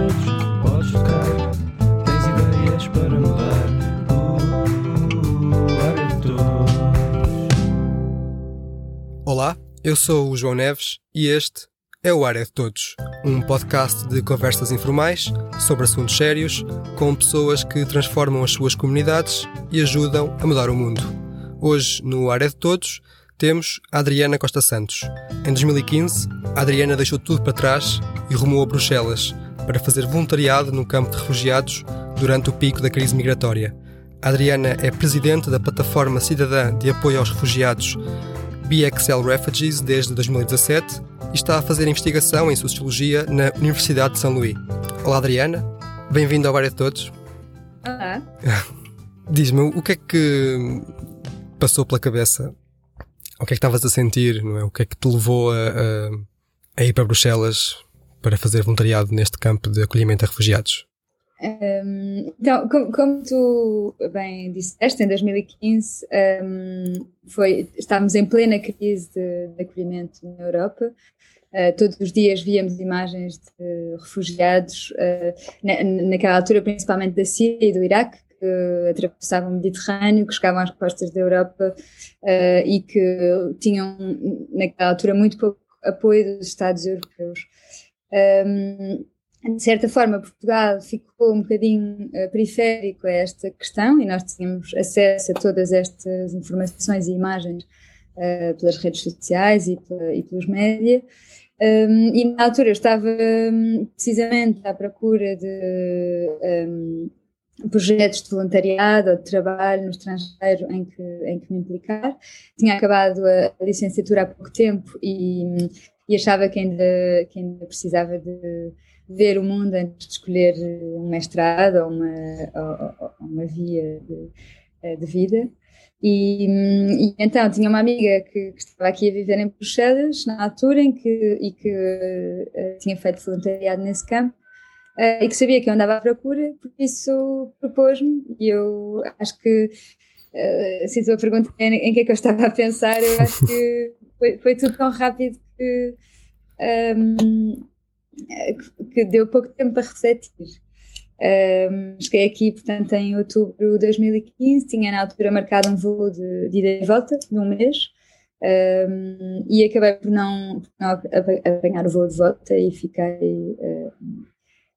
todos, podes tocar. Tens ideias para mudar. Uh, todos. Olá, eu sou o João Neves e este é o Área de Todos, um podcast de conversas informais sobre assuntos sérios com pessoas que transformam as suas comunidades e ajudam a mudar o mundo. Hoje, no Área de Todos, temos a Adriana Costa Santos. Em 2015, a Adriana deixou tudo para trás e rumou a Bruxelas para fazer voluntariado no campo de refugiados durante o pico da crise migratória. A Adriana é presidente da plataforma cidadã de apoio aos refugiados BXL Refugees desde 2017 e está a fazer investigação em Sociologia na Universidade de São Luís. Olá Adriana, bem-vinda ao Área de Todos. Olá. Diz-me, o que é que passou pela cabeça? O que é que estavas a sentir? Não é? O que é que te levou a, a, a ir para Bruxelas para fazer voluntariado neste campo de acolhimento a refugiados? Um, então, como, como, tu bem disseste, em 2015 um, foi, estávamos em plena crise de, de acolhimento na Europa. Uh, todos os dias víamos imagens de refugiados, uh, na, naquela altura principalmente da Síria e do Iraque, que atravessavam o Mediterrâneo, que chegavam às costas da Europa uh, e que tinham, naquela altura, muito pouco apoio dos Estados europeus. Um, de certa forma, Portugal ficou um bocadinho uh, periférico a esta questão e nós tínhamos acesso a todas estas informações e imagens uh, pelas redes sociais e, pela, e pelos média. Um, e na altura eu estava um, precisamente à procura de um, projetos de voluntariado ou de trabalho no estrangeiro em que, em que me implicar. Tinha acabado a, a licenciatura há pouco tempo e, e achava que ainda, que ainda precisava de ver o mundo antes de escolher um mestrado ou uma, ou, ou uma via de, eh, de vida. E, e, então tinha uma amiga que, que, estava aqui a viver em Bruxelas na altura em que, e que uh, tinha feito voluntariado nesse campo uh, e que sabia que eu andava à procura, por isso propôs-me e eu acho que uh, se a tua pergunta em, em que é que eu estava a pensar, eu acho que foi, foi tudo tão rápido que um, que deu pouco tempo para refletir. Um, cheguei aqui, portanto, em outubro de 2015, tinha na altura marcado um voo de, de ida e volta, de um mês, um, e acabei por não, por não, apanhar o voo de volta e fiquei uh,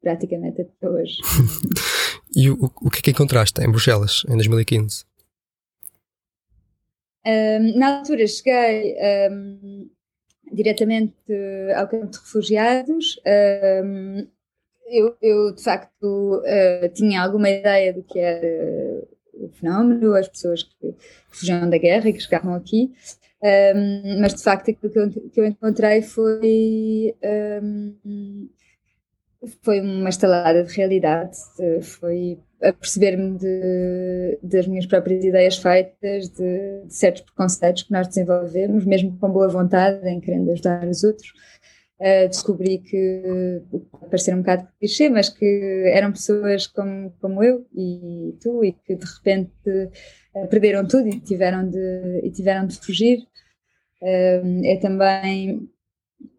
praticamente até hoje. e o, o que é que encontraste em Bruxelas, em 2015? Um, na altura cheguei diretamente ao campo de refugiados. eu, eu, de facto, uh, tinha alguma ideia do que era o fenómeno, as pessoas que fugiam da guerra e que chegavam aqui, mas de facto aquilo que eu, encontrei foi. Foi uma estalada de realidade, foi a perceber-me das minhas próprias ideias feitas, de, de, certos preconceitos que nós desenvolvemos, mesmo com boa vontade, em querendo ajudar os outros. Uh, descobri que, parecer um bocado clichê, mas que eram pessoas como, como eu e tu, e que de repente uh, perderam tudo e tiveram de, e tiveram de fugir. Uh, é também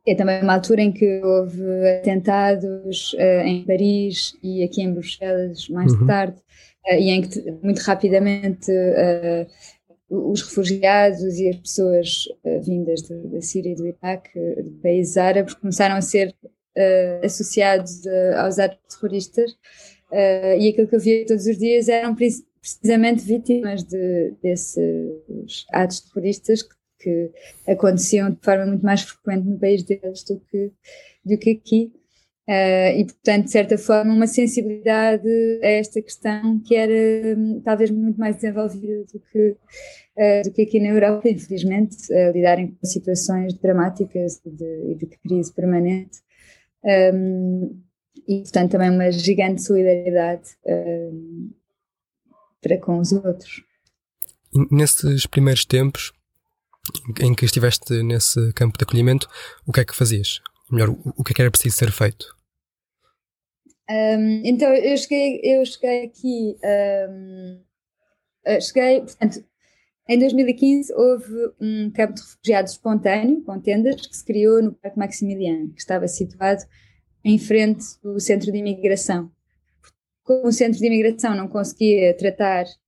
é também uma altura em que houve atentados uh, em Paris e aqui em Bruxelas mais uhum. tarde, uh, e em que muito rapidamente uh, os refugiados e as pessoas vindas da Síria e do Iraque, de países árabes, começaram a ser associados aos atos terroristas, e aquilo que eu via todos os dias eram precisamente vítimas de, desses atos terroristas que que aconteciam de forma muito mais frequente no país deles do que, do que aqui. Uh, e, portanto, de certa forma, uma sensibilidade a esta questão que era um, talvez muito mais desenvolvida do que, uh, do que aqui na Europa, infelizmente, uh, lidarem com situações dramáticas e de, de, crise permanente. Um, e, portanto, também uma gigante solidariedade um, para com os outros. Nesses primeiros tempos, em que estiveste nesse campo de acolhimento, o que é que fazias? Melhor, o que é que era preciso ser feito? Um, então, eu cheguei, eu cheguei aqui, um, cheguei, portanto, em 2015 houve um campo de refugiados espontâneo, com tendas, que se criou no Parque Maximiliano, que estava situado em frente do centro de imigração. Como o centro de imigração não conseguia tratar as,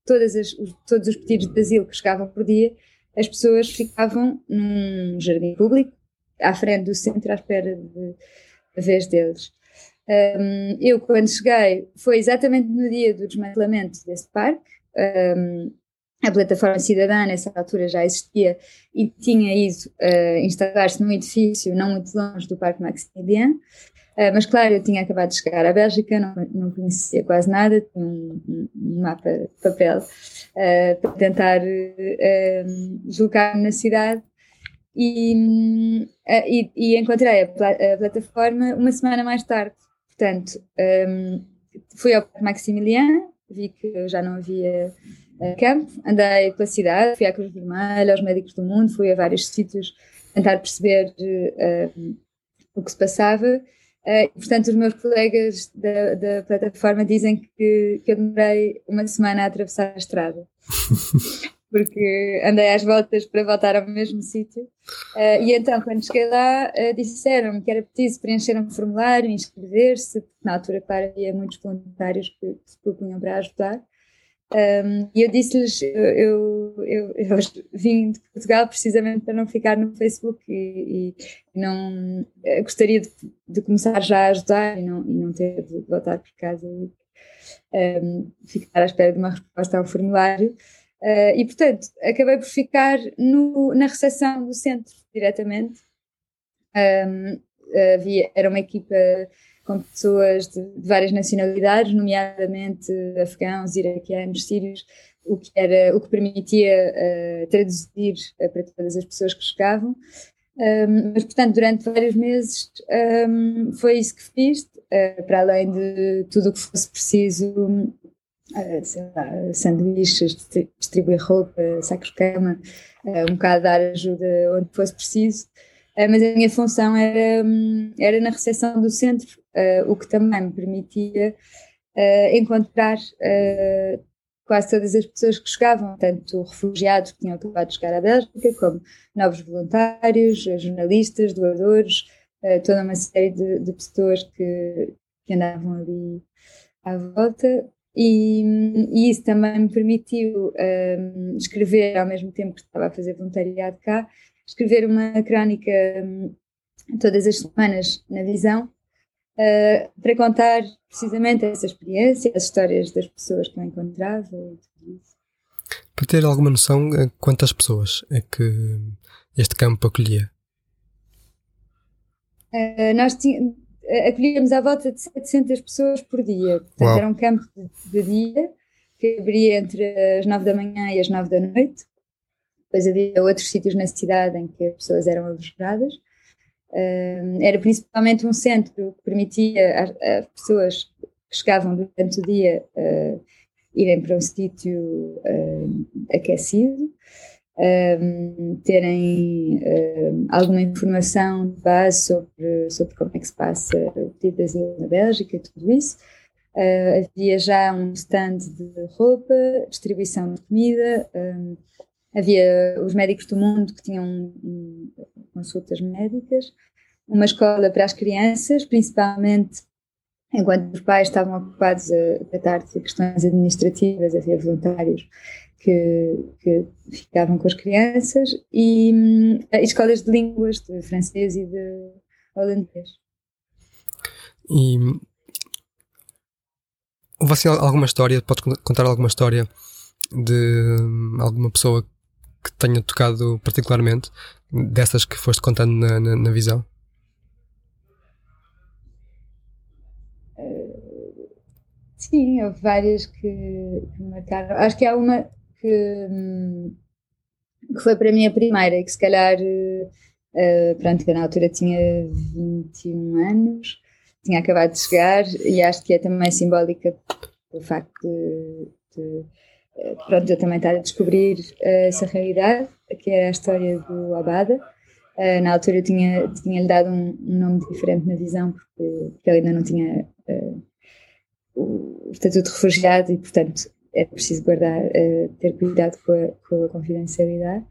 todos os pedidos de asilo que chegavam por dia, as pessoas ficavam num jardim público, à frente do centro, à espera de, vez deles. Um, eu, quando cheguei, foi exatamente no dia do desmantelamento desse parque. Um, a plataforma cidadã, nessa altura, já existia e tinha ido uh, instalar-se num edifício não muito longe do Parque Maximilien. Uh, mas, claro, eu tinha acabado de chegar à Bélgica, não, não conhecia quase nada, tinha um, um mapa de papel uh, para tentar deslocar-me na cidade. E, e, e encontrei a, pla a, plataforma uma semana mais tarde. Portanto, um, fui ao Parque Maximilien, vi que já não havia uh, campo, andei pela cidade, fui à Cruz Vermelha, aos Médicos do Mundo, fui a vários sítios tentar perceber uh, o que se passava. Uh, portanto, os meus colegas da, da plataforma dizem que, que eu demorei uma semana a atravessar a estrada. porque andei às voltas para voltar ao mesmo sítio. Uh, e então, quando cheguei lá, uh, disseram-me que era preciso preencher um formulário, inscrever-se, porque na altura, claro, havia muitos voluntários que, que se propunham para ajudar. Um, e eu disse-lhes, eu, eu, eu, vim de Portugal precisamente para não ficar no Facebook e, e não gostaria de, de, começar já a ajudar e não, e não ter de voltar para casa e um, ficar à espera de uma resposta ao formulário. Uh, e, portanto, acabei por ficar no, na recepção do centro diretamente. Um, havia, era uma equipa com pessoas de, de, várias nacionalidades, nomeadamente afegãos, iraquianos, sírios, o que, era, o que permitia uh, traduzir uh, para todas as pessoas que chegavam. Um, mas, portanto, durante vários meses um, foi isso que fiz, uh, para além de tudo o que fosse preciso lá, sanduíches, distribuir roupa, sacos de cama, um bocado dar ajuda onde fosse preciso. Mas a minha função era, hum, era na recepção do centro, o que também me permitia encontrar quase todas as pessoas que chegavam, tanto refugiados que tinham acabado de chegar à Bélgica, como novos voluntários, jornalistas, doadores, toda uma série de, de pessoas que, que andavam ali à volta. E, e, isso também me permitiu um, escrever, ao mesmo tempo que estava a fazer voluntariado cá, escrever uma crónica um, todas as semanas na Visão, uh, para contar precisamente essa experiência, as histórias das pessoas que eu encontrava e tudo isso. Para ter alguma noção, eh, quantas pessoas é que este campo acolhia? Uh, nós acolhíamos à volta de 700 pessoas por dia. Portanto, Uau. era um campo de, de, dia que abria entre as 9 da manhã e as 9 da noite. Depois havia outros sítios na cidade em que as pessoas eram alojadas. Uh, era principalmente um centro que permitia às, pessoas que chegavam durante o dia uh, irem para um sítio uh, aquecido terem um, alguma informação de base sobre, sobre como é que se passa o pedido de asilo na Bélgica e tudo isso. Uh, havia já um stand de roupa, distribuição de comida, um, havia os médicos do mundo que tinham consultas médicas, uma escola para as crianças, principalmente enquanto os pais estavam ocupados a tratar de questões administrativas, havia voluntários que, que ficavam com as crianças e, e escolas de línguas, de francês e de holandês. E houve assim alguma história, pode contar alguma história de alguma pessoa que tenha tocado particularmente, dessas que foste contando na, na, na visão? Sim, houve várias que, que marcaram. Acho que há uma que, que foi para mim a primeira, que se calhar, uh, pronto, que na altura tinha 21 anos, tinha acabado de chegar, e acho que é também simbólica o facto de, de pronto, eu também estar a descobrir uh, essa realidade, que é a história do Abada. Uh, na altura eu tinha, tinha-lhe dado um, nome diferente na visão, porque, porque ele ainda não tinha uh, o estatuto de refugiado e, portanto, é preciso guardar, ter cuidado com a, com a confidencialidade.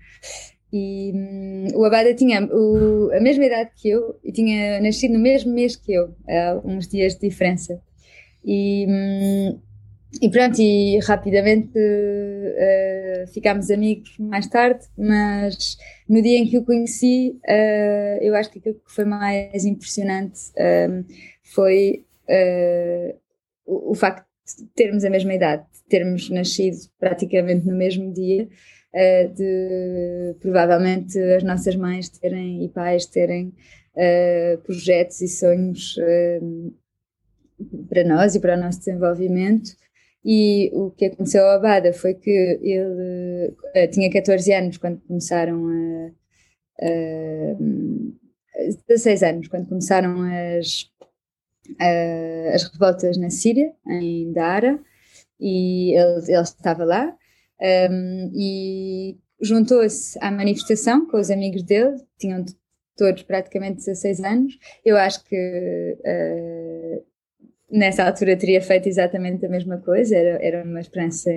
E hum, o Abada tinha o, a mesma idade que eu e tinha nascido no mesmo mês que eu, uns dias de diferença. E, hum, e pronto, e rapidamente uh, ficámos amigos mais tarde, mas no dia em que o conheci, uh, eu acho que aquilo que foi mais impressionante um, foi uh, o, o, facto de termos a mesma idade, de termos nascido praticamente no mesmo dia, de provavelmente as nossas mães terem e pais terem projetos e sonhos para nós e para o nosso desenvolvimimento. E o que aconteceu ao Abada foi que ele uh, tinha 14 anos quando começaram a. Uh, 16 anos, quando começaram as, uh, as revoltas na Síria, em Dara, e ele, ele estava lá. Um, e juntou-se à manifestação com os amigos dele, tinham todos praticamente 16 anos. Eu acho que uh, nessa altura teria feito exatamente a mesma coisa, era, era uma esperança,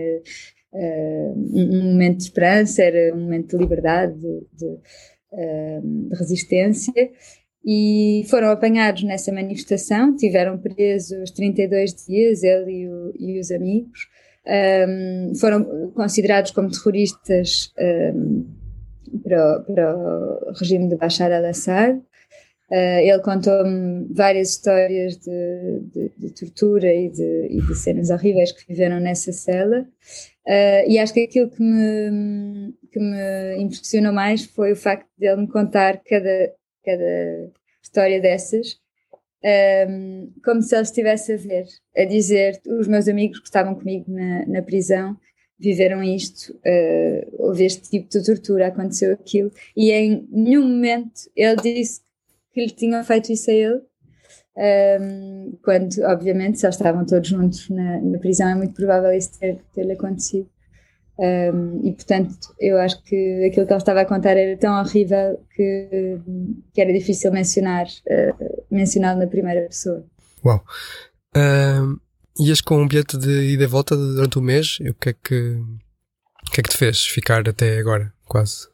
uh, um momento de esperança, era um momento de liberdade, de, de, uh, de, resistência, e foram apanhados nessa manifestação, tiveram presos 32 dias, ele e, o, e os amigos, um, foram considerados como terroristas um, para, para o regime de Bashar al-Assad, Uh, ele contou-me várias histórias de, de, de tortura e de, e de, cenas horríveis que viveram nessa cela. Uh, e acho que aquilo que me, que me impressionou mais foi o facto de ele me contar cada, cada história dessas um, ehm, como se ele estivesse a ver, a dizer: os meus amigos que estavam comigo na, na prisão viveram isto, uh, houve este tipo de tortura, aconteceu aquilo, e em nenhum momento ele disse que lhe tinham feito isso a ele. Um, quando, obviamente, eles estavam todos juntos na, na prisão, é muito provável isso ter, ter acontecido. Um, e, portanto, eu acho que aquilo que ele estava a contar era tão horrível que, que era difícil mencionar, uh, mencioná-lo na primeira pessoa. Uau! Uh, ias com um bilhete de ida e volta durante o mês? E o que é que, o que é que te fez ficar até agora, quase?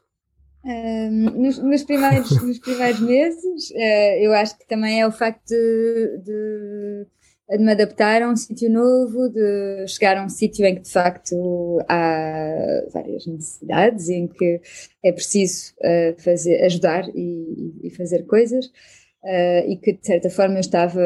Nos, nos, primeiros, nos primeiros meses, uh, eu acho que também é o facto de, de, de, me adaptar a um sítio novo, de chegar a um sítio em que de facto há várias necessidades, em que é preciso uh, fazer, ajudar e, e fazer coisas, uh, e que de certa forma eu estava.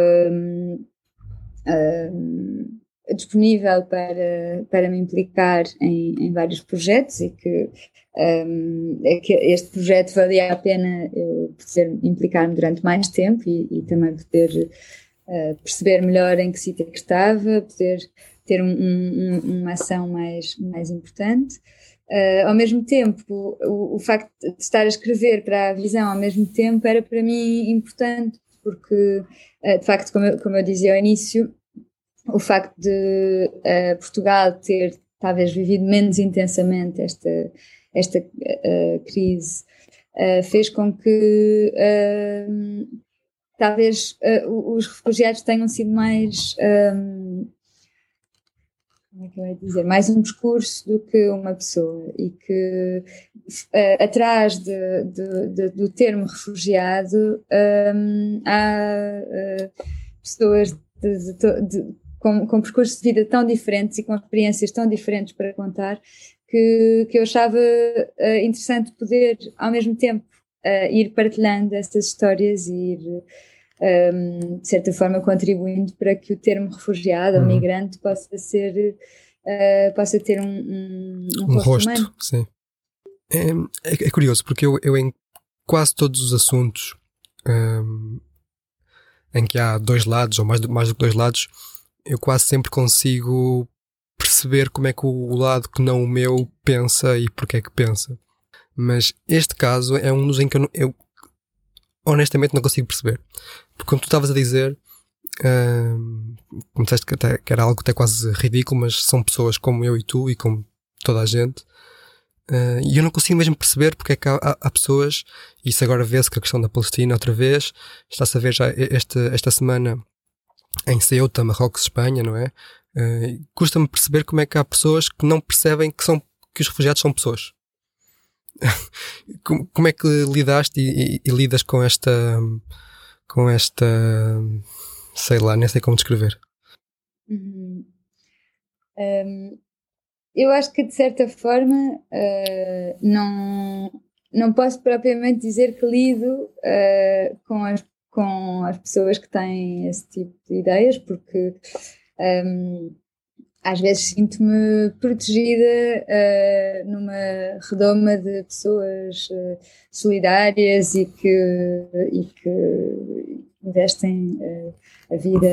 Um, disponível para, para me implicar em, em vários projetos e que, um, é que este projeto valia a pena eu poder implicar-me durante mais tempo e, e também poder uh, perceber melhor em que sítio é que estava, poder ter um, um, uma ação mais, mais importante. Uh, ao mesmo tempo, o, o, facto de estar a escrever para a visão ao mesmo tempo era para mim importante, porque, uh, de facto, como eu, como eu dizia ao início, o facto de uh, Portugal ter talvez vivido menos intensamente esta, esta uh, crise uh, fez com que talvez os refugiados tenham sido mais um, como é que eu ia dizer, mais um discurso do que uma pessoa e que atrás de, de, de, do termo refugiado um, há pessoas de, com, com percursos de vida tão diferentes e com experiências tão diferentes para contar, que, que eu achava uh, interessante poder, ao mesmo tempo, uh, ir partilhando essas histórias e ir, um, ehm, de certa forma, contribuindo para que o termo refugiado ou uhum. migrante possa ser, uh, possa ter um, um, um, um rosto, rosto. Sim. É, é, é, curioso, porque eu, eu em quase todos os assuntos um, ehm, em que há dois lados, ou mais, mais do que dois lados, eu quase sempre consigo perceber como é que o lado que não o meu pensa e porque é que pensa. Mas este caso é um dos em que eu, eu honestamente não consigo perceber. Porque como tu estavas a dizer, como disseste que, até, que era algo até quase ridículo, mas são pessoas como eu e tu e como toda a gente. Uh, e eu não consigo mesmo perceber porque é que há, há, há pessoas, isso agora vê-se com a questão da Palestina outra vez, está-se a ver já esta, esta semana em Ceuta, Marrocos, Espanha, não é? Uh, Custa-me perceber como é que há pessoas que não percebem que, são, que os refugiados são pessoas. como, como, é que lidaste e, e, e, lidas com esta, com esta, sei lá, nem sei como descrever? Uhum. Um, eu acho que de certa forma uh, não, não posso propriamente dizer que lido uh, com, as, com as pessoas que têm esse tipo de ideias, porque um, às vezes sinto-me protegida uh, numa redoma de pessoas uh, solidárias e que, e que investem uh, a vida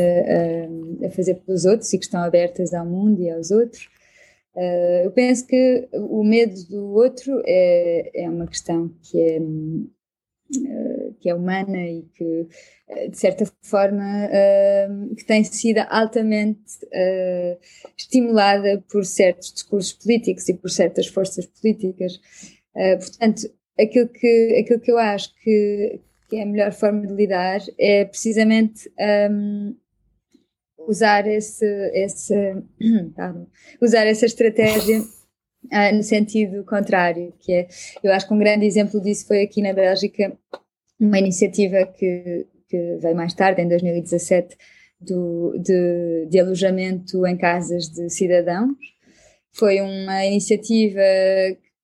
a fazer pelos outros e que estão abertas ao mundo e aos outros. eu penso que o medo do outro é, é uma questão que é que é humana e que, eh, de certa forma, uh, que tem sido altamente estimulada por certos discursos políticos e por certas forças políticas. Portanto, aquilo que, aquilo que eu acho que, que, é a melhor forma de lidar é precisamente um, usar esse, esse usar essa estratégia uh, no sentido contrário, que é, eu acho que um grande exemplo disso foi aqui na Bélgica, uma iniciativa que, que veio mais tarde, em 2017, do, de, de alojamento em casas de cidadãos. Foi uma iniciativa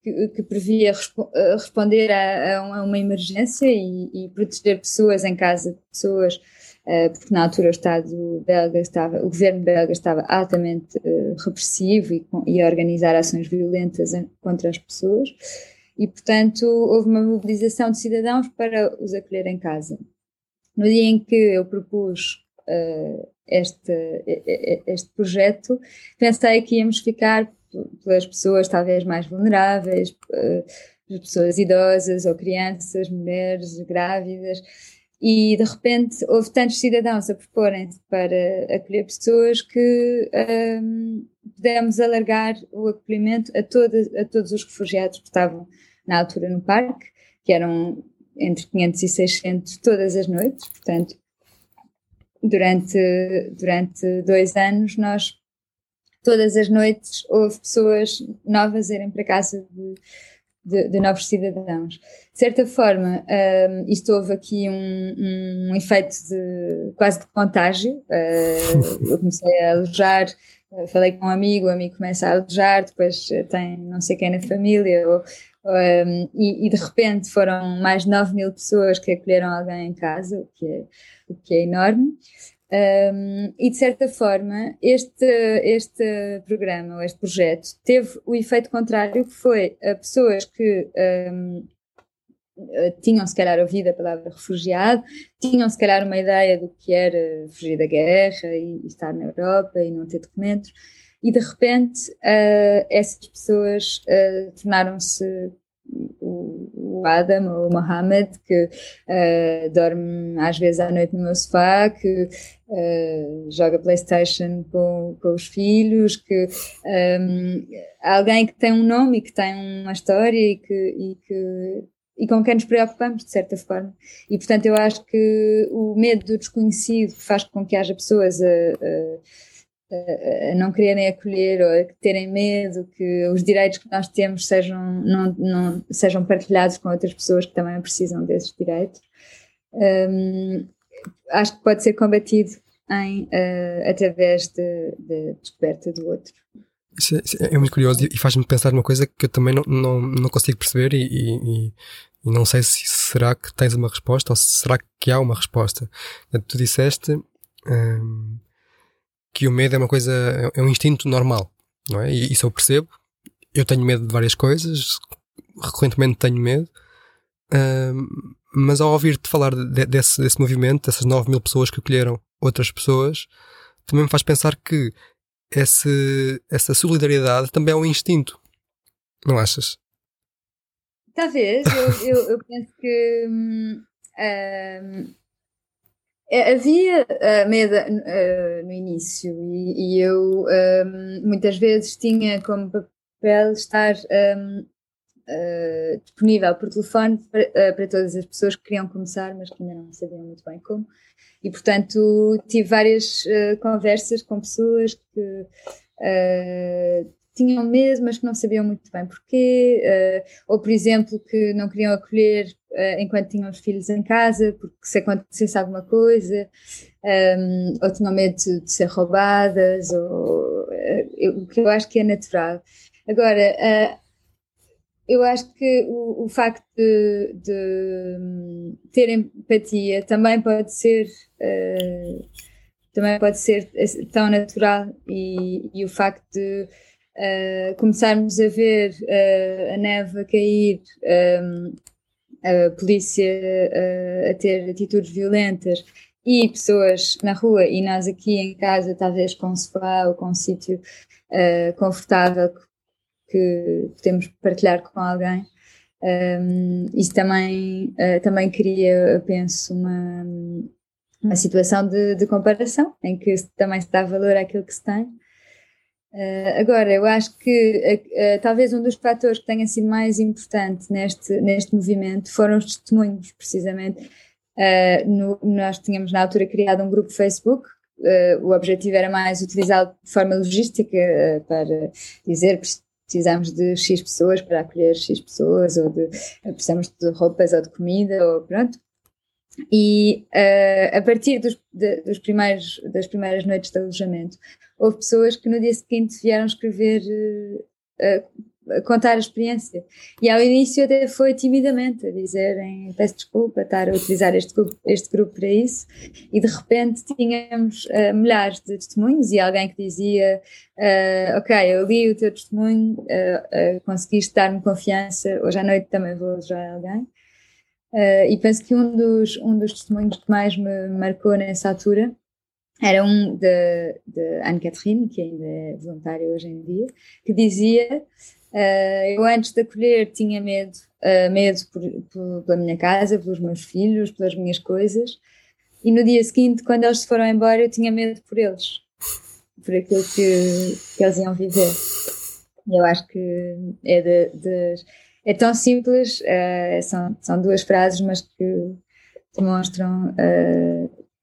que, que previa respo responder a, a, uma emergência e, e, proteger pessoas em casa de pessoas porque na altura o Estado belga estava, o governo belga estava altamente uh, repressivo e, a organizar ações violentas contra as pessoas e, portanto, houve uma mobilização de cidadãos para os acolher em casa. No dia em que eu propus uh, este, este projeto, pensei que íamos ficar pelas pessoas talvez mais vulneráveis, pessoas idosas ou crianças, mulheres grávidas, e de repente houve tantos cidadãos a proporem-se para acolher pessoas que um, pudemos alargar o acolhimento a, toda, a todos os refugiados que estavam na altura no parque, que eram entre 500 e 600 todas as noites, portanto, durante, durante dois anos nós todas as noites houve pessoas novas a irem para casa de de, de, novos cidadãos. De certa forma, um, isto houve aqui um, um, efeito de, quase de contágio. Uh, eu comecei a alojar, uh, falei com um amigo, o amigo começa a alojar, depois tem não sei quem na família, ou, um, e, e, de repente foram mais de 9 mil pessoas que acolheram alguém em casa, o que é, o que é enorme. Um, e de certa forma, este, este programa, este projeto, teve o efeito contrário, que foi a pessoas que um, eh, tinham se calhar ouvido a palavra refugiado, tinham se calhar uma ideia do que era fugir da guerra e estar na Europa e não ter documentos, e de repente uh, essas pessoas uh, tornaram-se o, Adam ou o Mohammed que uh, dorme às vezes à noite no meu sofá, que uh, joga Playstation com, com os filhos, que um, ehm, alguém que tem um nome e que tem uma história e que, e que e com quem nos preocupamos, de certa forma. E, portanto, eu acho que o medo do desconhecido faz com que haja pessoas a, a a não quererem acolher ou a terem medo que os direitos que nós temos sejam, não, não, sejam partilhados com outras pessoas que também precisam desses direitos. Um, acho que pode ser combatido em, uh, através de, de, descoberta do outro. Isso é, é muito curioso e faz-me pensar numa coisa que eu também não, não, não consigo perceber e, e, e, não sei se será que tens uma resposta ou se será que há uma resposta. Tu disseste um, que o medo é uma coisa, é um instinto normal, não é? E isso eu percebo. Eu tenho medo de várias coisas, recorrentemente tenho medo, uh, mas ao ouvir-te falar de, desse, desse movimento, dessas 9 mil pessoas que acolheram outras pessoas, também me faz pensar que esse, essa solidariedade também é um instinto, não achas? Talvez, eu, eu, eu penso que. Hum, hum é, havia uh, medo uh, no início e, e eu um, muitas vezes tinha como papel estar um, uh, eh, disponível por telefone para, para, todas as pessoas que queriam começar, mas que ainda não sabiam muito bem como. E, portanto, tive várias conversas com pessoas que tinham medo, mas que não sabiam muito bem porquê, uh, ou por exemplo, que não queriam acolher uh, enquanto tinham os filhos em casa, porque se acontecesse alguma coisa, um, ou tinham medo de, de ser roubadas, ou, o que eu acho que é natural. Agora, eu acho que o, o facto de, de, hum, ter empatia também pode ser uh, também pode ser tão natural e, e o facto de uh, começarmos a ver uh, a neve a cair, um, a polícia a ter atitudes violentas e pessoas na rua e nós aqui em casa talvez com um sofá ou com um sítio confortável que podemos partilhar com alguém. Um, isso também, uh, também cria, penso, uma, uma situação de, de, comparação, em que também se dá valor àquilo que se tem. Uh, agora, eu acho que uh, talvez um dos fatores que tenha sido mais importante neste, neste movimento foram os testemunhos, precisamente. No, nós tínhamos na altura criado um grupo Facebook o objetivo era mais utilizá-lo de forma logística para dizer precisamos de X pessoas para acolher X pessoas, ou de, precisamos de roupas ou de comida, ou pronto. E a partir dos, de, dos primeiros, das primeiras noites de alojamento, houve pessoas que no dia seguinte vieram escrever uh, contar a experiência. E ao início até foi timidamente a dizerem peço desculpa estar a utilizar este grupo, este grupo para isso e de repente tínhamos uh, milhares de testemunhos e alguém que dizia uh, ok, eu li o teu testemunho, uh, conseguiste dar-me confiança, hoje à noite também vou ajudar alguém. e penso que um dos, um dos testemunhos que mais me marcou nessa altura era um de, de Anne-Catherine, que ainda é voluntária hoje em dia, que dizia Uh, eu antes de acolher tinha medo, uh, medo por, por, pela minha casa, pelos meus filhos, pelas minhas coisas. E no dia seguinte, quando eles se foram embora, eu tinha medo por eles, por aquilo que, que eles iam viver. Eu acho que é, de, de, é tão simples, uh, são, são duas frases, mas que demonstram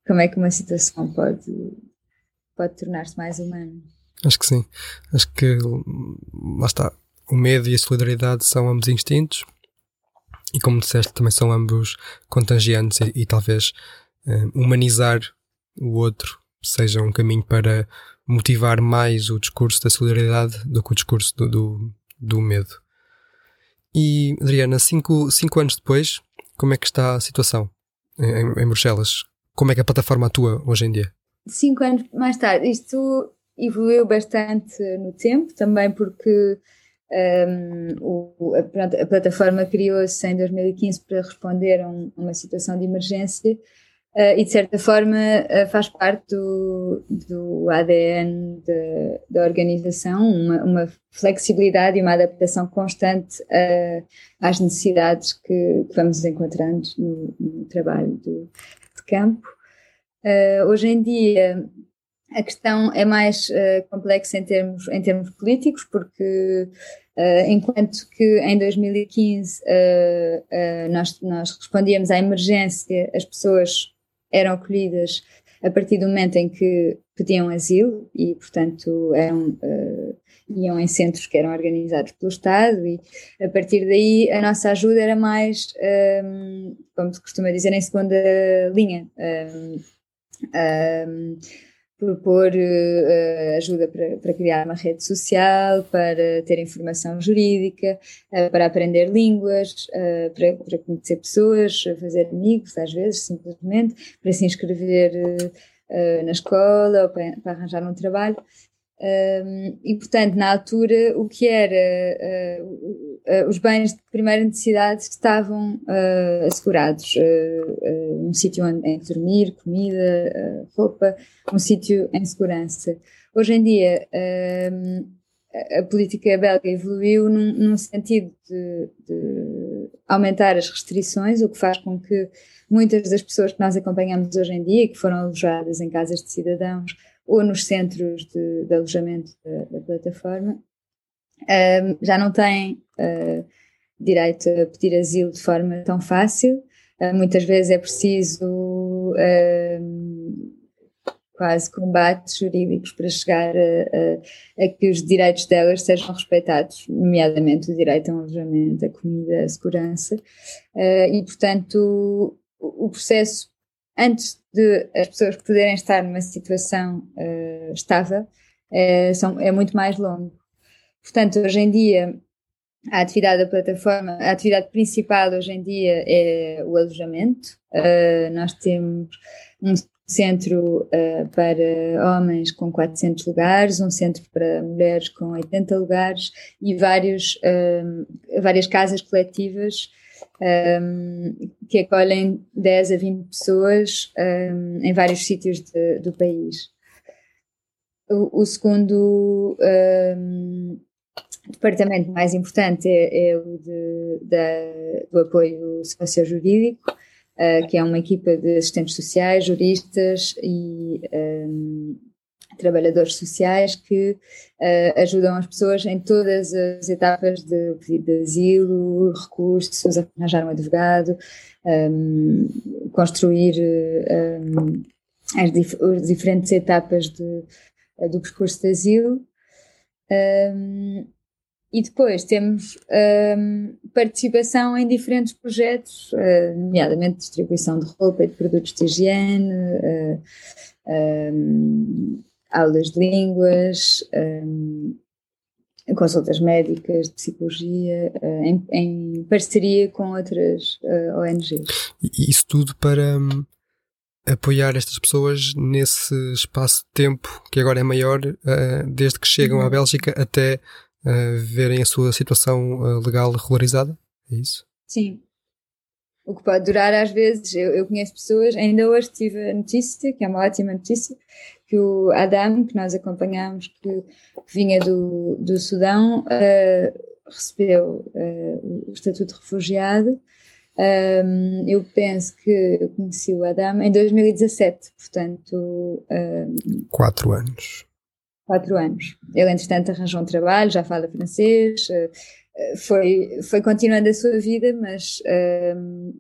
como é que uma situação pode, pode tornar-se mais humana. Acho que sim. Acho que lá está o medo e a solidariedade são ambos instintos e, como disseste, também são ambos contagiantes e, e talvez uh, humanizar o outro seja um caminho para motivar mais o discurso da solidariedade do que o discurso do, do, do medo. E, Adriana, cinco, cinco anos depois, como é que está a situação em, em Bruxelas? Como é que a plataforma atua hoje em dia? Cinco anos mais tarde, isto evoluiu bastante no tempo, também porque um, o, a, a, plataforma criou-se em 2015 para responder a, um, uma situação de emergência uh, e, de certa forma, uh, faz parte do, do ADN de, da organização, uma, uma, flexibilidade e uma adaptação constante uh, às necessidades que, que, vamos encontrando no, no trabalho do, campo. hoje em dia, a questão é mais uh, complexa em termos, em termos políticos, porque uh, enquanto que em 2015 uh, nós, nós respondíamos à emergência, as pessoas eram acolhidas a partir do momento em que pediam asilo e, portanto, eram, iam em centros que eram organizados pelo Estado e a partir daí a nossa ajuda era mais, um, como se costuma dizer, em segunda linha. Um, um, propor uh, ajuda para, para, criar uma rede social, para ter informação jurídica, uh, para aprender línguas, uh, para, para, conhecer pessoas, fazer amigos, às vezes, simplesmente, para se inscrever na escola ou para, para arranjar um trabalho. Um, e, portanto, na altura, o que era uh, uh, os bens de primeira necessidade estavam uh, assegurados. um sítio que dormir, comida, roupa, um sítio em segurança. Hoje em dia, a política belga evoluiu num, num sentido de, de, aumentar as restrições, o que faz com que muitas das pessoas que nós acompanhamos hoje em dia, que foram alojadas em casas de cidadãos, ou nos centros de, de alojamento da, da plataforma, um, já não têm uh, direito a pedir asilo de forma tão fácil. Uh, muitas vezes é preciso uh, quase combates jurídicos para chegar a, a, a, que os direitos delas sejam respeitados, nomeadamente o direito a um alojamento, a comida, a segurança. Uh, e, portanto, o, o, processo, antes de as pessoas poderem estar numa situação uh, estável, é, são, é muito mais longo. Portanto, hoje em dia, a atividade da plataforma, a atividade principal hoje em dia é o alojamento. Uh, nós temos um centro uh, para homens com 400 lugares, um centro para mulheres com 80 lugares e vários, uh, várias casas coletivas um, que acolhem 10 a 20 pessoas um, em vários sítios de, do país. O, o segundo um, departamento mais importante é, é o de, da, do apoio sociojurídico, uh, que é uma equipa de assistentes sociais, juristas e trabalhadores sociais que uh, ajudam as pessoas em todas as etapas de pedido de asilo, recursos, arranjar um advogado, um, construir um, as, dif as, diferentes etapas de, do percurso de asilo. Um, e depois temos um, participação em diferentes projetos, uh, nomeadamente distribuição de roupa e de produtos de higiene, uh, um, aulas de línguas, um, consultas médicas, de psicologia, uh, em, em, parceria com outras ONGs. E isso tudo para um, apoiar estas pessoas nesse espaço de tempo que agora é maior, desde que chegam uhum. à Bélgica até uh, verem a sua situação uh, legal regularizada? É isso? Sim. O que pode durar às vezes, eu, eu, conheço pessoas, ainda hoje tive a notícia, que é uma ótima notícia, que o Adam, que nós acompanhamos, que, que vinha do, do Sudão, uh, recebeu o estatuto de refugiado. Um, eu penso que eu conheci o Adam em 2017, portanto. Um, Quatro anos quatro anos. Ele, entretanto, arranjou um trabalho, já fala francês, eh, foi, foi continuando a sua vida, mas um,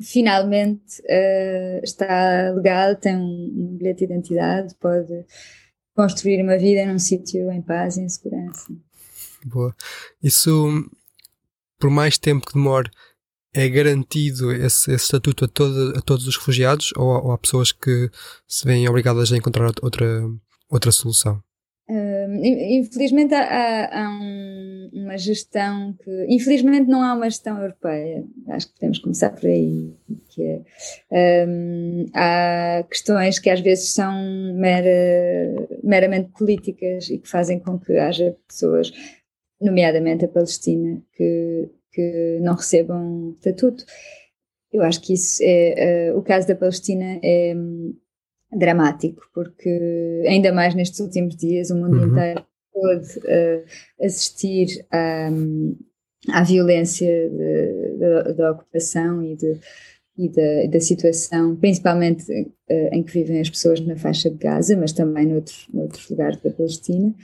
finalmente uh, está legal, tem um, um, bilhete de identidade, pode construir uma vida num sítio em paz e em segurança. Boa. Isso, por mais tempo que demore, é garantido esse, esse estatuto a, todo, a todos os refugiados ou, ou há pessoas que se veem obrigadas a encontrar outra outra solução? Uh, infelizmente há, há um, uma gestão que infelizmente não há uma gestão europeia acho que podemos começar por aí que é, um, há questões que às vezes são mera, meramente políticas e que fazem com que haja pessoas nomeadamente a Palestina que, que não recebam estatuto eu acho que isso é uh, o caso da Palestina é dramático, porque ainda mais nestes últimos dias o mundo uhum. inteiro pôde uh, assistir à, à violência da ocupação e, de, e da, da, situação, principalmente uh, em que vivem as pessoas na faixa de Gaza, mas também noutros, noutros lugares da Palestina.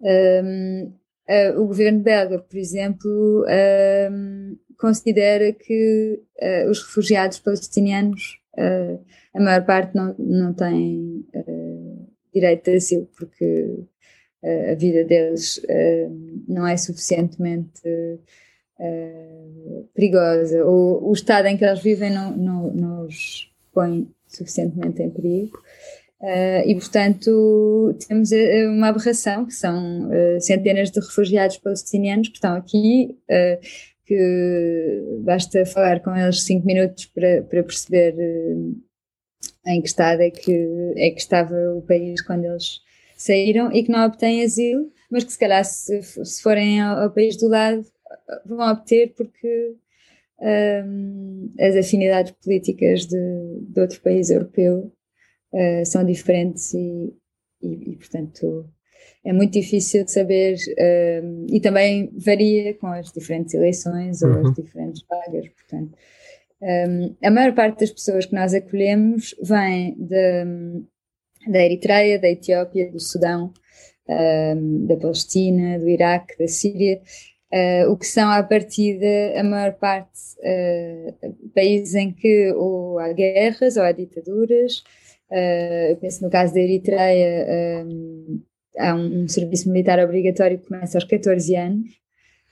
Um, uh, o governo belga, por exemplo, um, considera que os refugiados palestinianos a maior parte não, não uh, direito de asilo porque a vida deles não é suficientemente perigosa ou o estado em que eles vivem não, não, não os põe suficientemente em perigo. Uh, e, portanto, temos uma aberração, que são centenas de refugiados palestinianos que estão aqui, que basta falar com eles cinco minutos para, para perceber em que estado é que, é que estava o país quando eles saíram e que não obtêm asilo, mas que se calhar se, se forem ao, ao, país do lado vão obter porque um, as afinidades políticas de, de outro país europeu uh, são diferentes e, e, e portanto é muito difícil de saber uh, e também varia com as diferentes eleições ou as uhum. diferentes vagas, portanto. Um, a maior parte das pessoas que nós acolhemos vem de, da Eritreia, da Etiópia, do Sudão, da Palestina, do Iraque, da Síria, uh, o que são, à partida, a maior parte uh, países em que ou há guerras ou há ditaduras, Uh, eu penso no caso da Eritreia, um, há um, um, serviço militar obrigatório que começa aos 14 anos,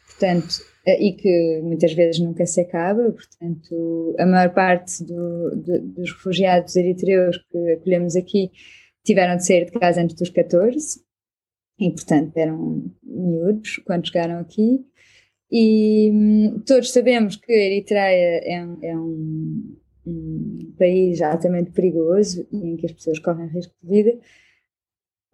portanto, e que muitas vezes nunca se acaba, portanto, a maior parte do, do, dos refugiados eritreus que acolhemos aqui tiveram de sair de casa antes dos 14, e portanto eram miúdos quando chegaram aqui. E hum, todos sabemos que a Eritreia é, é um, um, país altamente perigoso e em que as pessoas correm risco de vida,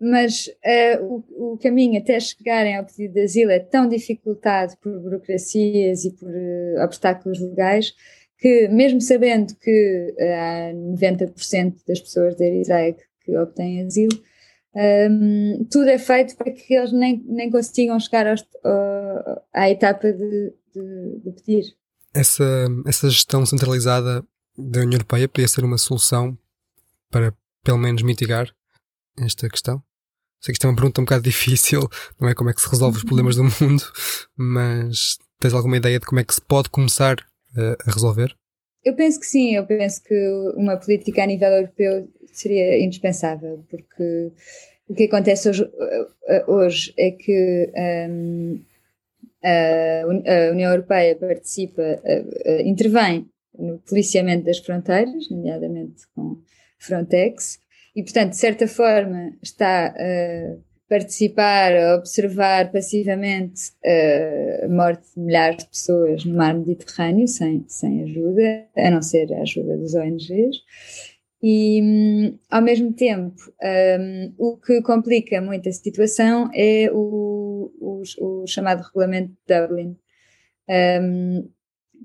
mas uh, o, o, caminho até chegarem ao pedido de asilo é tão dificultado por burocracias e por uh, obstáculos legais que, mesmo sabendo que uh, há 90% das pessoas da Eritreia que, que obtêm asilo, um, tudo é feito para que eles nem, nem consigam chegar aos, uh, à etapa de, de, de, pedir. Essa, essa gestão centralizada da União Europeia poderia ser uma solução para, pelo menos, mitigar esta questão? Sei que isto é uma pergunta um bocado difícil, não é como é que se resolve os problemas do mundo, mas tens alguma ideia de como é que se pode começar a, a resolver? Eu penso que sim, eu penso que uma política a nível europeu seria indispensável, porque o que acontece hoje, hoje é que um, a União Europeia participa, intervém no policiamento das fronteiras, nomeadamente com Frontex, e, portanto, de certa forma, está a participar, a observar passivamente a morte de milhares de pessoas no mar Mediterrâneo, sem, sem ajuda, a não ser a ajuda dos ONGs. E, hum, ao mesmo tempo, um, o que complica muito a situação é o, o, o chamado Regulamento de Dublin, um,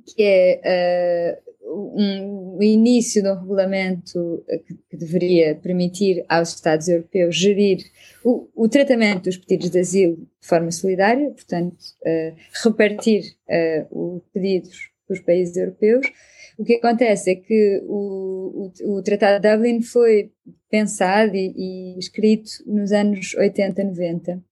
que é uh, um, o início de um regulamento que, que, deveria permitir aos Estados europeus gerir o, o, tratamento dos pedidos de asilo de forma solidária, portanto, uh, repartir uh, os pedidos dos países europeus o que acontece é que o, o, o Tratado de Dublin foi pensado e, e, escrito nos anos 80, 90,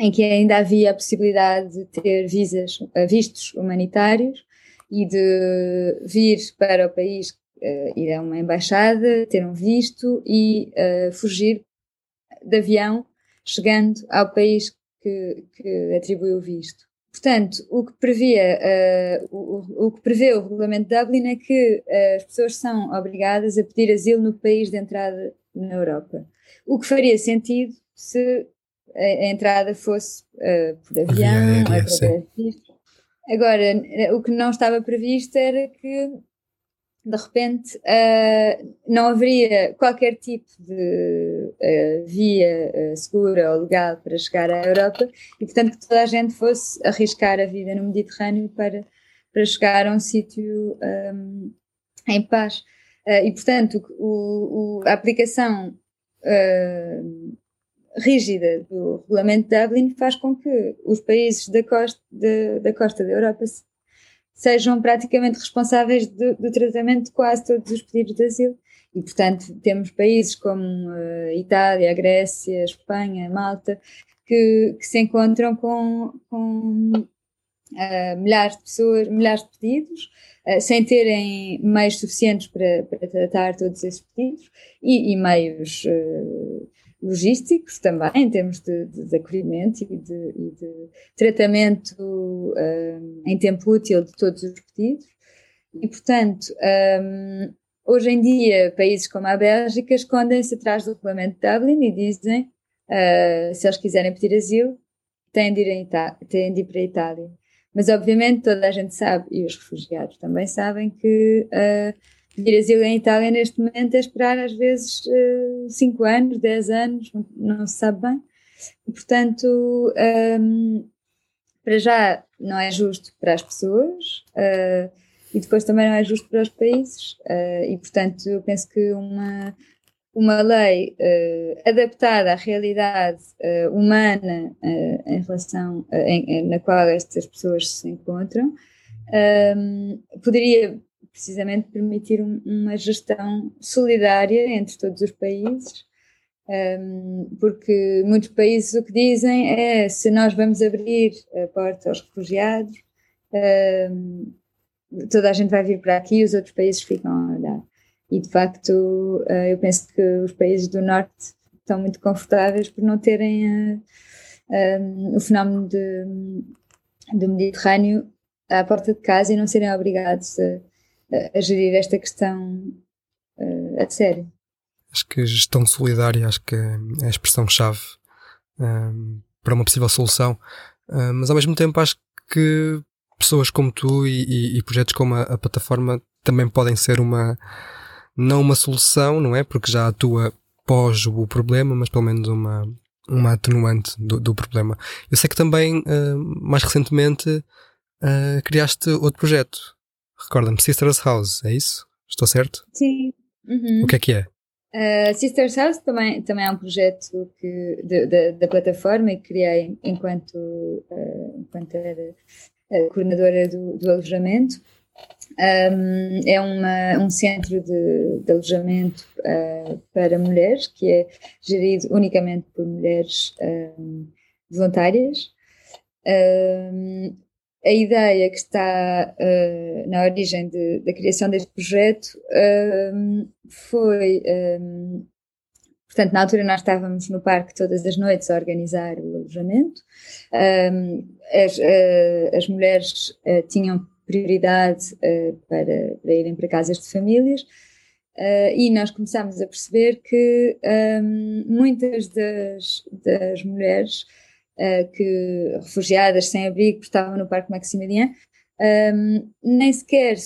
em que ainda havia a possibilidade de ter visas, eh, vistos humanitários e de vir para o país, uh, ir a uma embaixada, ter um visto e uh, fugir de avião, chegando ao país que, que o visto. Portanto, o que, previa, uh, o, o, que prevê o regulamento de Dublin é que uh, as pessoas são obrigadas a pedir asilo no país de entrada na Europa. O que faria sentido se a, a entrada fosse uh, por avião, através Agora, o que não estava previsto era que de repente uh, não haveria qualquer tipo de uh, via uh, segura ou legal para chegar à Europa e, portanto, que toda a gente fosse arriscar a vida no Mediterrâneo para, para chegar a um sítio um, em paz. e, portanto, o, o, a aplicação rígida do regulamento de Dublin faz com que os países da costa, de, da, costa da Europa sejam praticamente responsáveis do, do, tratamento de quase todos os pedidos de asilo. E, portanto, temos países como uh, Itália, Grécia, Espanha, Malta, que, que se encontram com, com uh, milhares de pessoas, milhares de pedidos, uh, sem terem meios suficientes para, para tratar todos esses pedidos e, e meios uh, logísticos também, em termos de, de, de acolhimento e de, e de tratamento um, em tempo útil de todos os pedidos. E, portanto, um, hoje em dia, países como a Bélgica escondem-se atrás do regulamento de Dublin e dizem, uh, se eles quiserem pedir asilo, têm de, ir têm de ir para a Itália. Mas, obviamente, toda a gente sabe, e os refugiados também sabem, que uh, pedir asilo em Itália neste momento é esperar às vezes 5 uh, anos, 10 anos, não, se sabe bem. E, portanto, um, para já não é justo para as pessoas uh, e depois também não é justo para os países. Uh, e, portanto, eu penso que uma, uma lei adaptada à realidade humana em relação em, na qual estas pessoas se encontram um, poderia precisamente permitir um, uma gestão solidária entre todos os países, um, porque muitos países o que dizem é se nós vamos abrir a porta aos refugiados, um, toda a gente vai vir para aqui e os outros países ficam a olhar. e de facto uh, eu penso que os países do Norte estão muito confortáveis por não terem o fenómeno de, do Mediterrâneo à porta de casa e não serem obrigados a, a, gerir esta questão a sério. Acho que gestão solidária acho que é a expressão-chave um, para uma possível solução, um, mas ao mesmo tempo acho que pessoas como tu e, e, e projetos como a, a, plataforma também podem ser uma não uma solução, não é? Porque já atua pós o problema, mas pelo menos uma, uma atenuante do, do problema. Eu sei que também, uh, mais recentemente, uh, criaste outro projeto. Recorda-me, Sisters House, é isso? Estou certo? Sim. Uhum. O que é que é? Uh, Sisters House também, também é um projeto que, de, de, da plataforma e que criei enquanto, uh, enquanto era coordenadora do, do alojamento. Um, é uma, um centro de, de alojamento uh, para mulheres que é gerido unicamente por mulheres voluntárias. Um, a ideia que está uh, na origem de, da criação deste projeto foi. portanto, na altura nós estávamos no parque todas as noites a organizar o alojamento. as, uh, as mulheres tinham prioridade uh, para, para, irem para casas de famílias. Uh, e nós começámos a perceber que um, ehm, muitas das, das mulheres uh, que refugiadas sem abrigo que estavam no Parque Maximilian um, ehm, nem sequer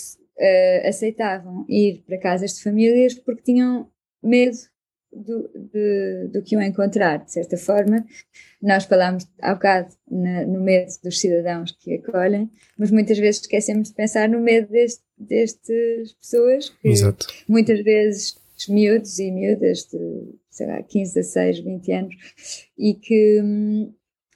aceitavam ir para casas de famílias porque tinham medo do, de, do que iam encontrar, de certa forma. Nós falámos há bocado na, no medo dos cidadãos que acolhem, mas muitas vezes esquecemos de pensar no medo deste, destas pessoas, que Exato. muitas vezes miúdos e miúdas de, sei lá, 15, 16, 20 anos, e que,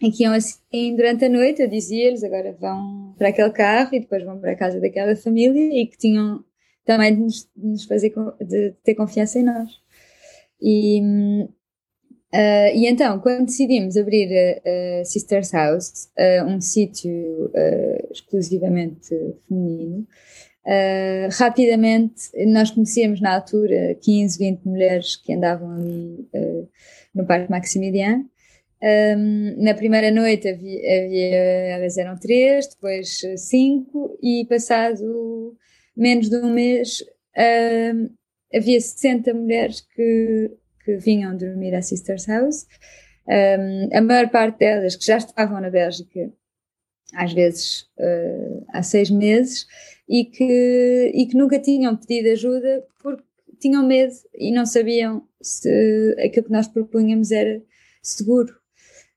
e iam assim durante a noite, eu dizia-lhes, agora vão para aquele carro e depois vão para a casa daquela família e que tinham também de nos, de nos fazer, de ter confiança em nós. E, uh, e então, quando decidimos abrir a, a Sisters House, uh, um sítio uh, exclusivamente feminino, rapidamente nós conhecíamos na altura 15, 20 mulheres que andavam ali no Parque Maximilian. Um, na primeira noite havia, havia, elas eram três, depois cinco, e passado menos de um mês havia 60 mulheres que, que vinham dormir à Sisters House. Um, a maior parte delas que já estavam na Bélgica, às vezes uh, há seis meses, e que, e que nunca tinham pedido ajuda porque tinham medo e não sabiam se aquilo que nós propunhamos era seguro.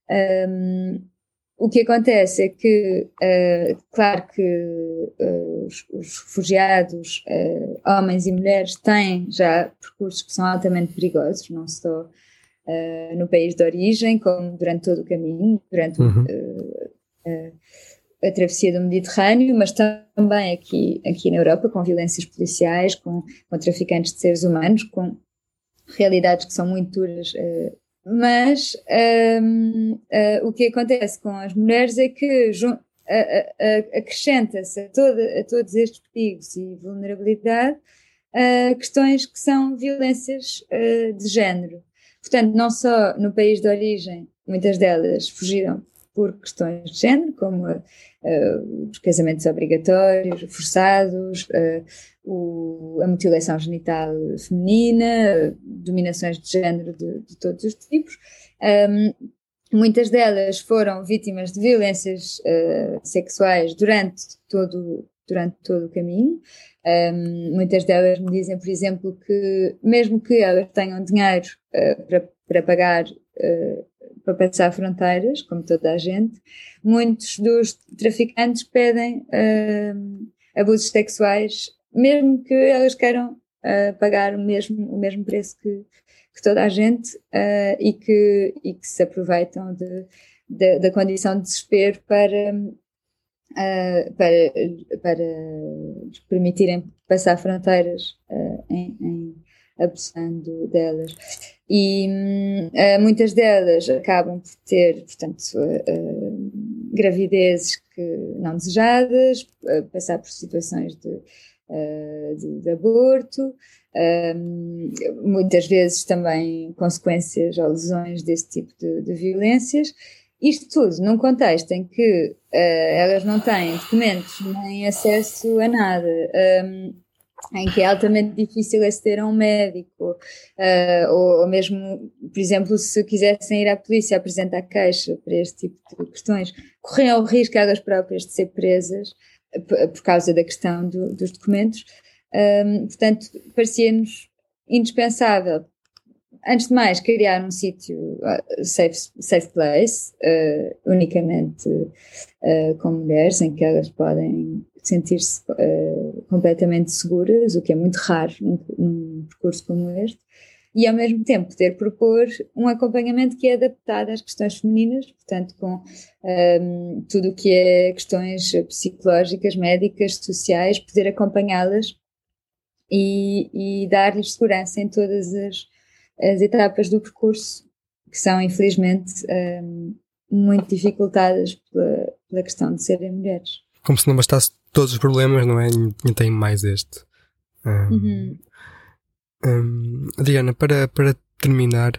Um, o que acontece é que, uh, claro que uh, os, os, refugiados, uh, homens e mulheres, têm já percursos que são altamente perigosos, não só no país de origem, como durante todo o caminho, durante uhum. a travessia do Mediterrâneo, mas também aqui, aqui na Europa, com violências policiais, com, com traficantes de seres humanos, com realidades que são muito duras mas um, uh, eh, o que acontece com as mulheres é que acrescenta-se a, a, todos estes perigos e vulnerabilidade uh, questões que são violências uh, de género. Portanto, não só no país de origem, muitas delas fugiram por questões de género, como uh, os casamentos obrigatórios, forçados, uh, o, a mutilação genital feminina, dominações de género de, de todos os tipos. Um, muitas delas foram vítimas de violências uh, sexuais durante todo, durante todo o caminho. Um, muitas delas me dizem, por exemplo, que mesmo que elas tenham dinheiro para, para pagar para passar fronteiras, como toda a gente, muitos dos traficantes pedem uh, abusos sexuais, mesmo que elas queiram uh, pagar o mesmo, o mesmo preço que, que toda a gente uh, e, que, e que se aproveitam de, de, da condição de desespero para, para, para permitirem passar fronteiras em, em abusando delas. E uh, muitas delas acabam por ter, portanto, uh, gravidezes que não desejadas, uh, passar por situações de, de, de, aborto, um, muitas vezes também consequências ou lesões desse tipo de, de violências. Isto tudo num contexto em que elas não têm documentos nem acesso a nada. Um, em que é altamente difícil aceder a um médico, uh, ou, ou, mesmo, por exemplo, se quisessem ir à polícia apresentar queixa para este tipo de questões, corriam o risco elas próprias de ser presas por causa da questão do, dos documentos. Um, portanto, parecia-nos indispensável, antes de mais, criar um sítio uh, safe, safe place, uh, unicamente uh, com mulheres, em que elas podem sentir-se uh, completamente seguras, o que é muito raro num, num, percurso como este, e ao mesmo tempo poder propor um acompanhamento que é adaptado às questões femininas, portanto, com um, ehm, tudo o que é questões psicológicas, médicas, sociais, poder acompanhá-las e, e dar-lhes segurança em todas as, as, etapas do percurso, que são, infelizmente, um, ehm, muito dificultadas pela, pela questão de serem mulheres. Como se não bastasse todos os problemas, não é? E tem mais este. Um, uhum. um, Diana, para, para terminar,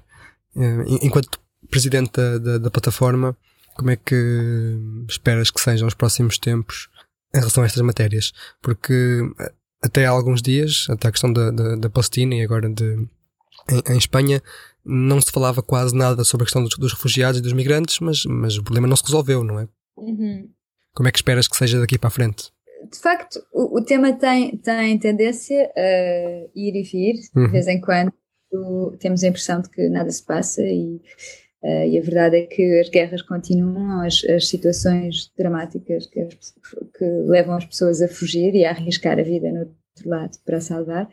uh, enquanto presidente da, da, da, plataforma, como é que esperas que sejam os próximos tempos em relação a estas matérias? Porque até há alguns dias, até a questão da, da, da Palestina e agora de, em, em, Espanha, não se falava quase nada sobre a questão dos, dos, refugiados e dos migrantes, mas, mas o problema não se resolveu, não é? Uhum. Como é que esperas que seja daqui para a frente? De facto, o, o, tema tem, tem tendência a ir e vir, uhum. de vez em quando temos a impressão de que nada se passa e, uh, e a verdade é que as guerras continuam, as, as situações dramáticas que, as, que, levam as pessoas a fugir e a arriscar a vida no outro lado para salvar,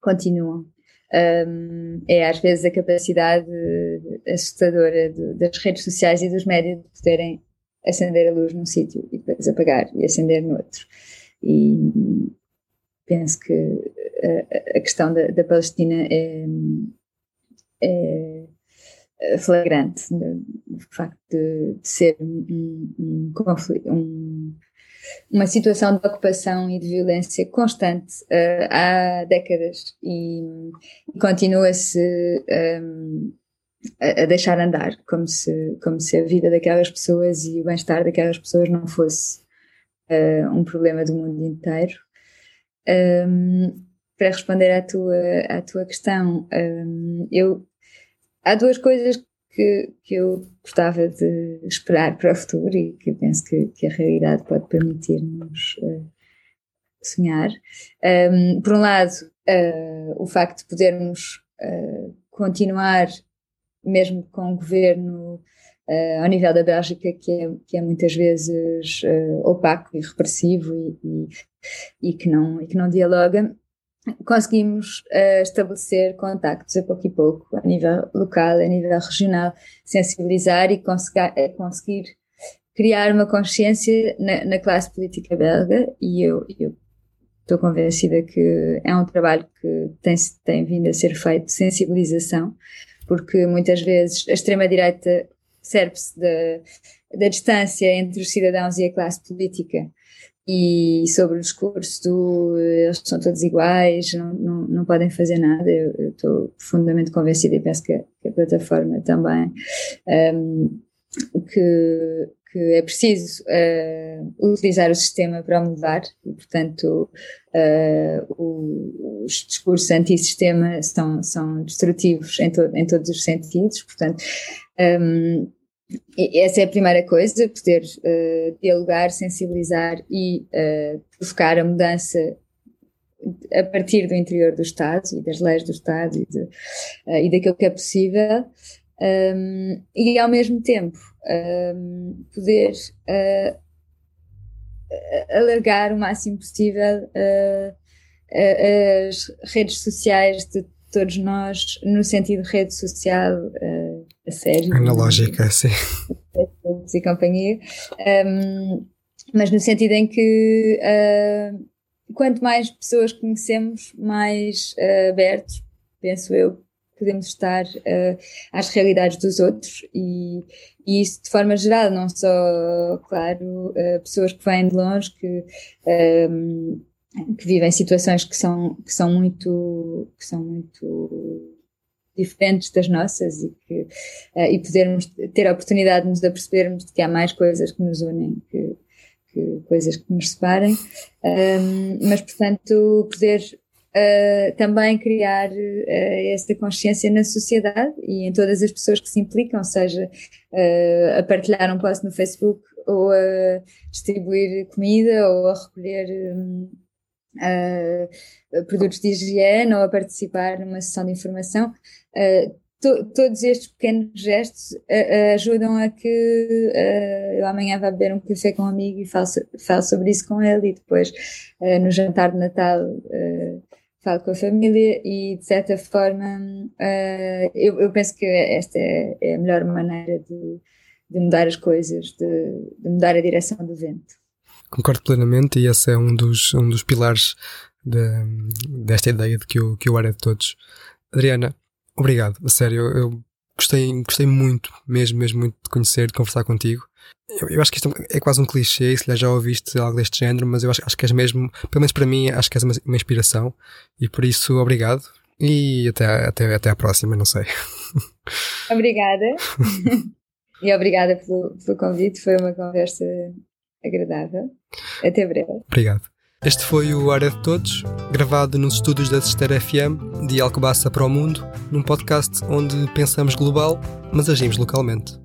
continuam. Um, é às vezes a capacidade assustadora de, das redes sociais e dos médias de poderem acender a luz num sítio e depois apagar e acender no outro. E penso que a, a questão da, da, Palestina é, é flagrante, o facto de, de ser um, um um, uma situação de ocupação e de violência constante uh, há décadas e, e continua-se a, deixar andar, como se, como se a vida daquelas pessoas e o bem-estar daquelas pessoas não fosse uh, um problema do mundo inteiro. Um, para responder à tua, à tua questão, um, eu, há duas coisas que, que eu gostava de esperar para o futuro e que penso que, que a realidade pode permitir-nos uh, sonhar. Um, por um lado, uh, o facto de podermos uh, continuar mesmo com o governo uh, ao nível da Bélgica, que é, que é muitas vezes uh, opaco e repressivo e, e, e, que não, e que não dialoga, conseguimos uh, estabelecer contactos a pouco e pouco, a nível local, a nível regional, sensibilizar e conseguir, conseguir criar uma consciência na, na, classe política belga. E eu, eu estou convencida que é um trabalho que tem, tem vindo a ser feito de sensibilização porque muitas vezes a extrema-direita serve-se da, da distância entre os cidadãos e a classe política. E sobre o discurso do eles são todos iguais, não, não, não podem fazer nada, eu estou profundamente convencida e penso que, que a plataforma também, um, que, que é preciso uh, utilizar o sistema para mudar e, portanto, uh, os discursos anti-sistema são, são destrutivos em, to, em todos os sentidos, portanto, um, essa é a primeira coisa, poder uh, dialogar, sensibilizar e provocar a mudança a partir do interior do Estado e das leis do Estado e, de, e daquilo que é possível um, e ao mesmo tempo um, poder uh, alargar o máximo possível uh, as redes sociais de todos nós no sentido de rede social uh, a sério. Analógica, sim. E companhia. Um, mas no sentido em que uh, quanto mais pessoas conhecemos, mais uh, abertos, penso eu, podemos estar uh, às realidades dos outros e, e, isso de forma geral, não só, claro, uh, pessoas que vêm de longe, que um, ehm, que vivem situações que são, que são muito que são muito diferentes das nossas e que uh, e podermos ter a oportunidade de nos apercebermos de que há mais coisas que nos unem que, que coisas que nos separem. Um, mas portanto poder uh, também criar uh, esta consciência na sociedade e em todas as pessoas que se implicam, seja uh, a partilhar um post no Facebook ou a distribuir comida ou a recolher um, produtos de higiene ou a participar numa sessão de informação. To, todos estes pequenos gestos uh, ajudam a que uh, eu amanhã vá beber um café com um amigo e falo, falo sobre isso com ele e depois uh, no jantar de Natal falo com a família e de certa forma uh, eu, eu, penso que esta é, é a melhor maneira de, de mudar as coisas, de, de, mudar a direção do vento. Concordo plenamente e esse é um dos, um dos pilares de, desta ideia de que o, que o ar é de todos. Adriana, obrigado, a sério, eu, gostei, gostei muito, mesmo, mesmo muito de conhecer, de conversar contigo. Eu, eu, acho que isto é quase um clichê, se já ouviste algo deste género, mas eu acho, acho que és mesmo, pelo menos para mim, acho que és uma, uma inspiração e por isso obrigado e até, até, até à próxima, não sei. Obrigada. e obrigada pelo, pelo convite, foi uma conversa agradável. Até breve. Obrigado. Este foi o Área de Todos, gravado nos estúdios da Sister FM, de Alcobaça para o Mundo, num podcast onde pensamos global, mas agimos localmente.